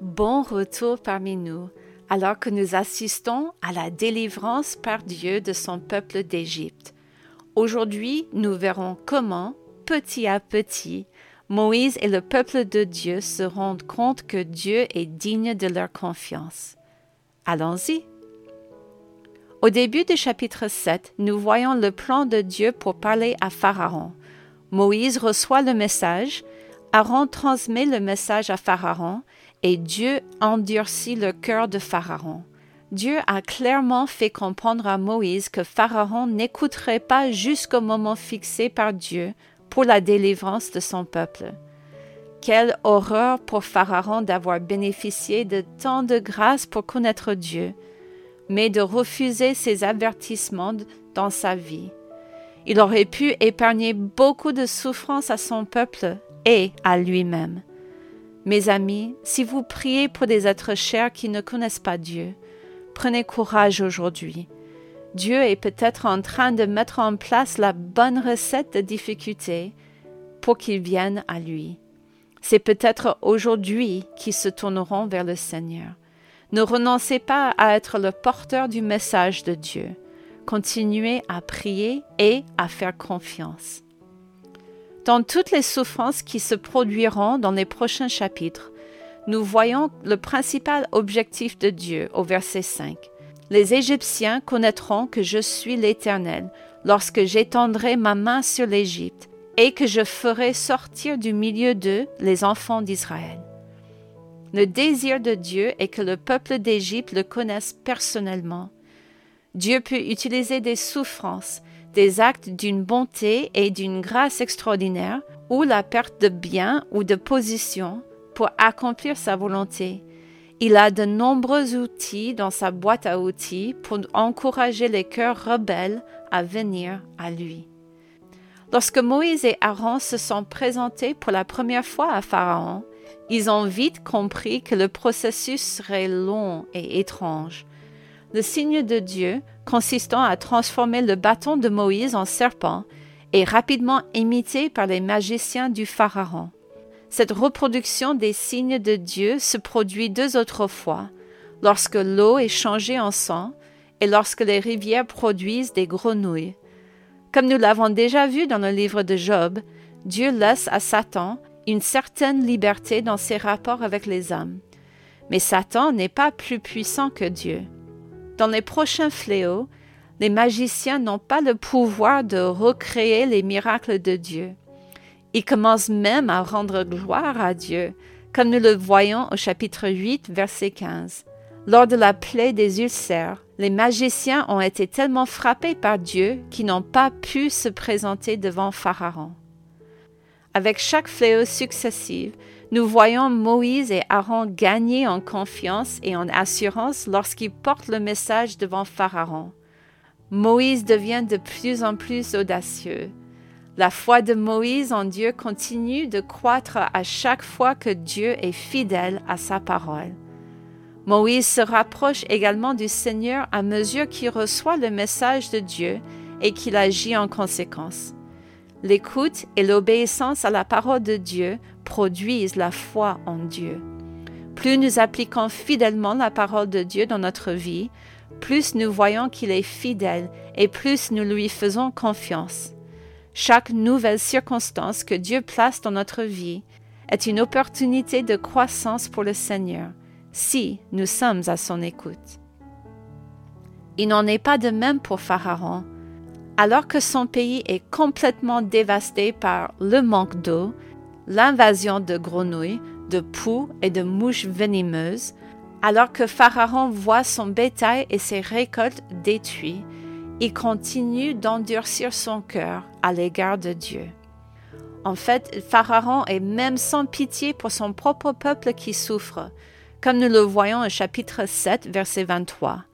Bon retour parmi nous, alors que nous assistons à la délivrance par Dieu de son peuple d'Égypte. Aujourd'hui, nous verrons comment, petit à petit, Moïse et le peuple de Dieu se rendent compte que Dieu est digne de leur confiance. Allons-y. Au début du chapitre 7, nous voyons le plan de Dieu pour parler à Pharaon. Moïse reçoit le message, Aaron transmet le message à Pharaon et Dieu endurcit le cœur de Pharaon. Dieu a clairement fait comprendre à Moïse que Pharaon n'écouterait pas jusqu'au moment fixé par Dieu pour la délivrance de son peuple. Quelle horreur pour Pharaon d'avoir bénéficié de tant de grâce pour connaître Dieu, mais de refuser ses avertissements dans sa vie. Il aurait pu épargner beaucoup de souffrance à son peuple et à lui-même. Mes amis, si vous priez pour des êtres chers qui ne connaissent pas Dieu, prenez courage aujourd'hui. Dieu est peut-être en train de mettre en place la bonne recette de difficulté pour qu'ils viennent à lui. C'est peut-être aujourd'hui qu'ils se tourneront vers le Seigneur. Ne renoncez pas à être le porteur du message de Dieu. Continuez à prier et à faire confiance. Dans toutes les souffrances qui se produiront dans les prochains chapitres, nous voyons le principal objectif de Dieu au verset 5. Les Égyptiens connaîtront que je suis l'Éternel lorsque j'étendrai ma main sur l'Égypte et que je ferai sortir du milieu d'eux les enfants d'Israël. Le désir de Dieu est que le peuple d'Égypte le connaisse personnellement. Dieu peut utiliser des souffrances, des actes d'une bonté et d'une grâce extraordinaire, ou la perte de biens ou de position pour accomplir sa volonté. Il a de nombreux outils dans sa boîte à outils pour encourager les cœurs rebelles à venir à lui. Lorsque Moïse et Aaron se sont présentés pour la première fois à Pharaon, ils ont vite compris que le processus serait long et étrange. Le signe de Dieu consistant à transformer le bâton de Moïse en serpent, est rapidement imité par les magiciens du Pharaon. Cette reproduction des signes de Dieu se produit deux autres fois, lorsque l'eau est changée en sang et lorsque les rivières produisent des grenouilles. Comme nous l'avons déjà vu dans le livre de Job, Dieu laisse à Satan une certaine liberté dans ses rapports avec les hommes. Mais Satan n'est pas plus puissant que Dieu. Dans les prochains fléaux, les magiciens n'ont pas le pouvoir de recréer les miracles de Dieu. Ils commencent même à rendre gloire à Dieu, comme nous le voyons au chapitre 8, verset 15. Lors de la plaie des ulcères, les magiciens ont été tellement frappés par Dieu qu'ils n'ont pas pu se présenter devant Pharaon. Avec chaque fléau successif, nous voyons Moïse et Aaron gagner en confiance et en assurance lorsqu'ils portent le message devant Pharaon. Moïse devient de plus en plus audacieux. La foi de Moïse en Dieu continue de croître à chaque fois que Dieu est fidèle à sa parole. Moïse se rapproche également du Seigneur à mesure qu'il reçoit le message de Dieu et qu'il agit en conséquence. L'écoute et l'obéissance à la parole de Dieu produisent la foi en Dieu. Plus nous appliquons fidèlement la parole de Dieu dans notre vie, plus nous voyons qu'il est fidèle et plus nous lui faisons confiance. Chaque nouvelle circonstance que Dieu place dans notre vie est une opportunité de croissance pour le Seigneur, si nous sommes à son écoute. Il n'en est pas de même pour Pharaon, alors que son pays est complètement dévasté par le manque d'eau, l'invasion de grenouilles, de poux et de mouches venimeuses, alors que Pharaon voit son bétail et ses récoltes détruits, il continue d'endurcir son cœur à l'égard de Dieu. En fait, Pharaon est même sans pitié pour son propre peuple qui souffre, comme nous le voyons au chapitre 7, verset 23.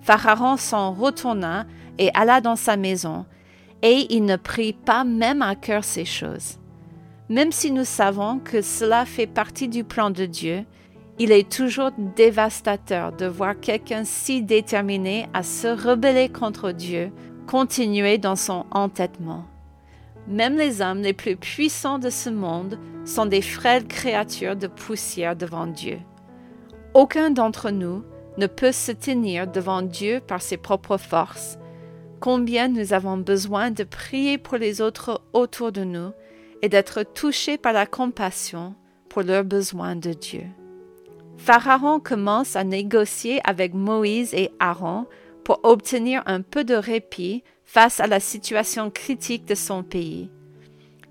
Pharaon s'en retourna et alla dans sa maison, et il ne prit pas même à cœur ces choses. Même si nous savons que cela fait partie du plan de Dieu, il est toujours dévastateur de voir quelqu'un si déterminé à se rebeller contre Dieu continuer dans son entêtement. Même les hommes les plus puissants de ce monde sont des frêles créatures de poussière devant Dieu. Aucun d'entre nous ne peut se tenir devant Dieu par ses propres forces. Combien nous avons besoin de prier pour les autres autour de nous et d'être touchés par la compassion pour leurs besoins de Dieu. Pharaon commence à négocier avec Moïse et Aaron pour obtenir un peu de répit face à la situation critique de son pays.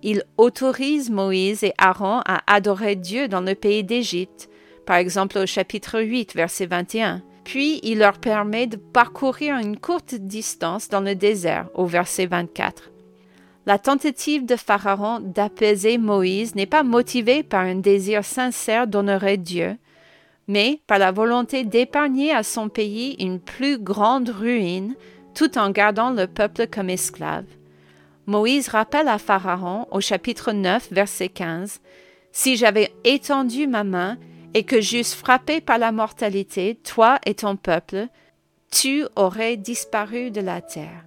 Il autorise Moïse et Aaron à adorer Dieu dans le pays d'Égypte, par exemple au chapitre 8, verset 21. Puis il leur permet de parcourir une courte distance dans le désert, au verset 24. La tentative de Pharaon d'apaiser Moïse n'est pas motivée par un désir sincère d'honorer Dieu, mais par la volonté d'épargner à son pays une plus grande ruine tout en gardant le peuple comme esclave. Moïse rappelle à Pharaon au chapitre 9, verset 15, Si j'avais étendu ma main et que j'eusse frappé par la mortalité, toi et ton peuple, tu aurais disparu de la terre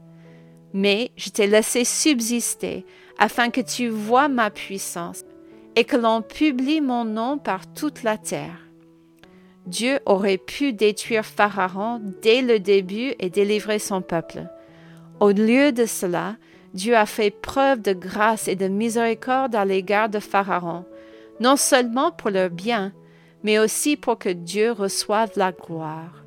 mais je t'ai laissé subsister afin que tu vois ma puissance et que l'on publie mon nom par toute la terre. Dieu aurait pu détruire Pharaon dès le début et délivrer son peuple. Au lieu de cela, Dieu a fait preuve de grâce et de miséricorde à l'égard de Pharaon, non seulement pour leur bien, mais aussi pour que Dieu reçoive la gloire.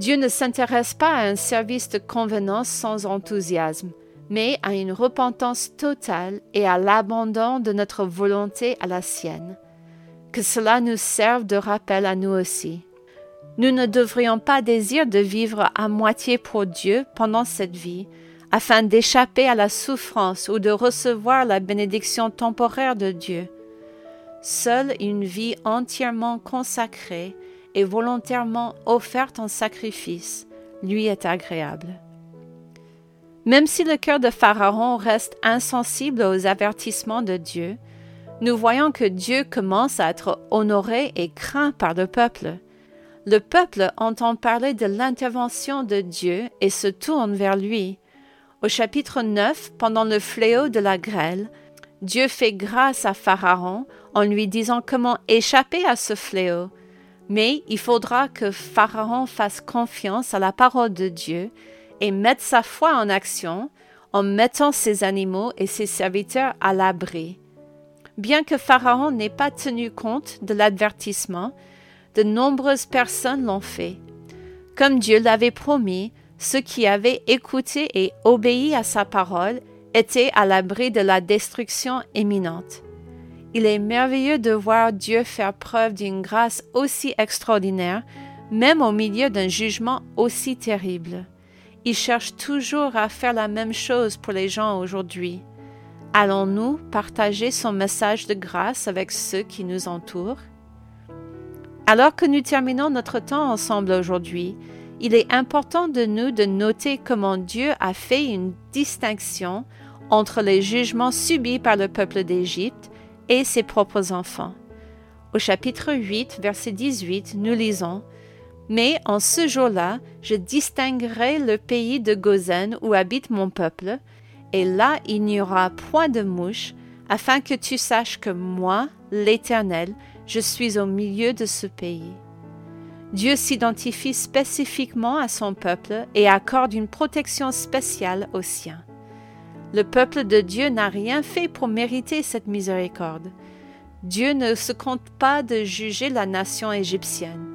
Dieu ne s'intéresse pas à un service de convenance sans enthousiasme, mais à une repentance totale et à l'abandon de notre volonté à la sienne. Que cela nous serve de rappel à nous aussi. Nous ne devrions pas désirer de vivre à moitié pour Dieu pendant cette vie, afin d'échapper à la souffrance ou de recevoir la bénédiction temporaire de Dieu. Seule une vie entièrement consacrée et volontairement offerte en sacrifice lui est agréable. Même si le cœur de Pharaon reste insensible aux avertissements de Dieu, nous voyons que Dieu commence à être honoré et craint par le peuple. Le peuple entend parler de l'intervention de Dieu et se tourne vers lui. Au chapitre 9, pendant le fléau de la grêle, Dieu fait grâce à Pharaon en lui disant comment échapper à ce fléau mais il faudra que Pharaon fasse confiance à la parole de Dieu et mette sa foi en action en mettant ses animaux et ses serviteurs à l'abri. Bien que Pharaon n'ait pas tenu compte de l'avertissement, de nombreuses personnes l'ont fait. Comme Dieu l'avait promis, ceux qui avaient écouté et obéi à sa parole étaient à l'abri de la destruction imminente. Il est merveilleux de voir Dieu faire preuve d'une grâce aussi extraordinaire, même au milieu d'un jugement aussi terrible. Il cherche toujours à faire la même chose pour les gens aujourd'hui. Allons-nous partager son message de grâce avec ceux qui nous entourent? Alors que nous terminons notre temps ensemble aujourd'hui, il est important de nous de noter comment Dieu a fait une distinction entre les jugements subis par le peuple d'Égypte et ses propres enfants. Au chapitre 8, verset 18, nous lisons Mais en ce jour-là, je distinguerai le pays de Gozen où habite mon peuple, et là il n'y aura point de mouche, afin que tu saches que moi, l'Éternel, je suis au milieu de ce pays. Dieu s'identifie spécifiquement à son peuple et accorde une protection spéciale aux siens. Le peuple de Dieu n'a rien fait pour mériter cette miséricorde. Dieu ne se compte pas de juger la nation égyptienne.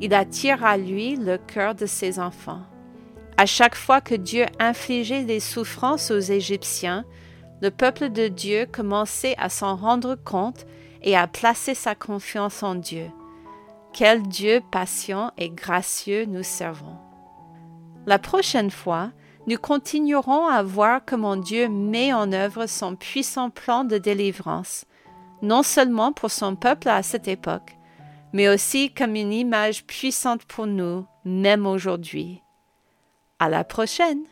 Il attire à lui le cœur de ses enfants. À chaque fois que Dieu infligeait des souffrances aux Égyptiens, le peuple de Dieu commençait à s'en rendre compte et à placer sa confiance en Dieu. Quel Dieu patient et gracieux nous servons. La prochaine fois, nous continuerons à voir comment Dieu met en œuvre son puissant plan de délivrance, non seulement pour son peuple à cette époque, mais aussi comme une image puissante pour nous, même aujourd'hui. À la prochaine!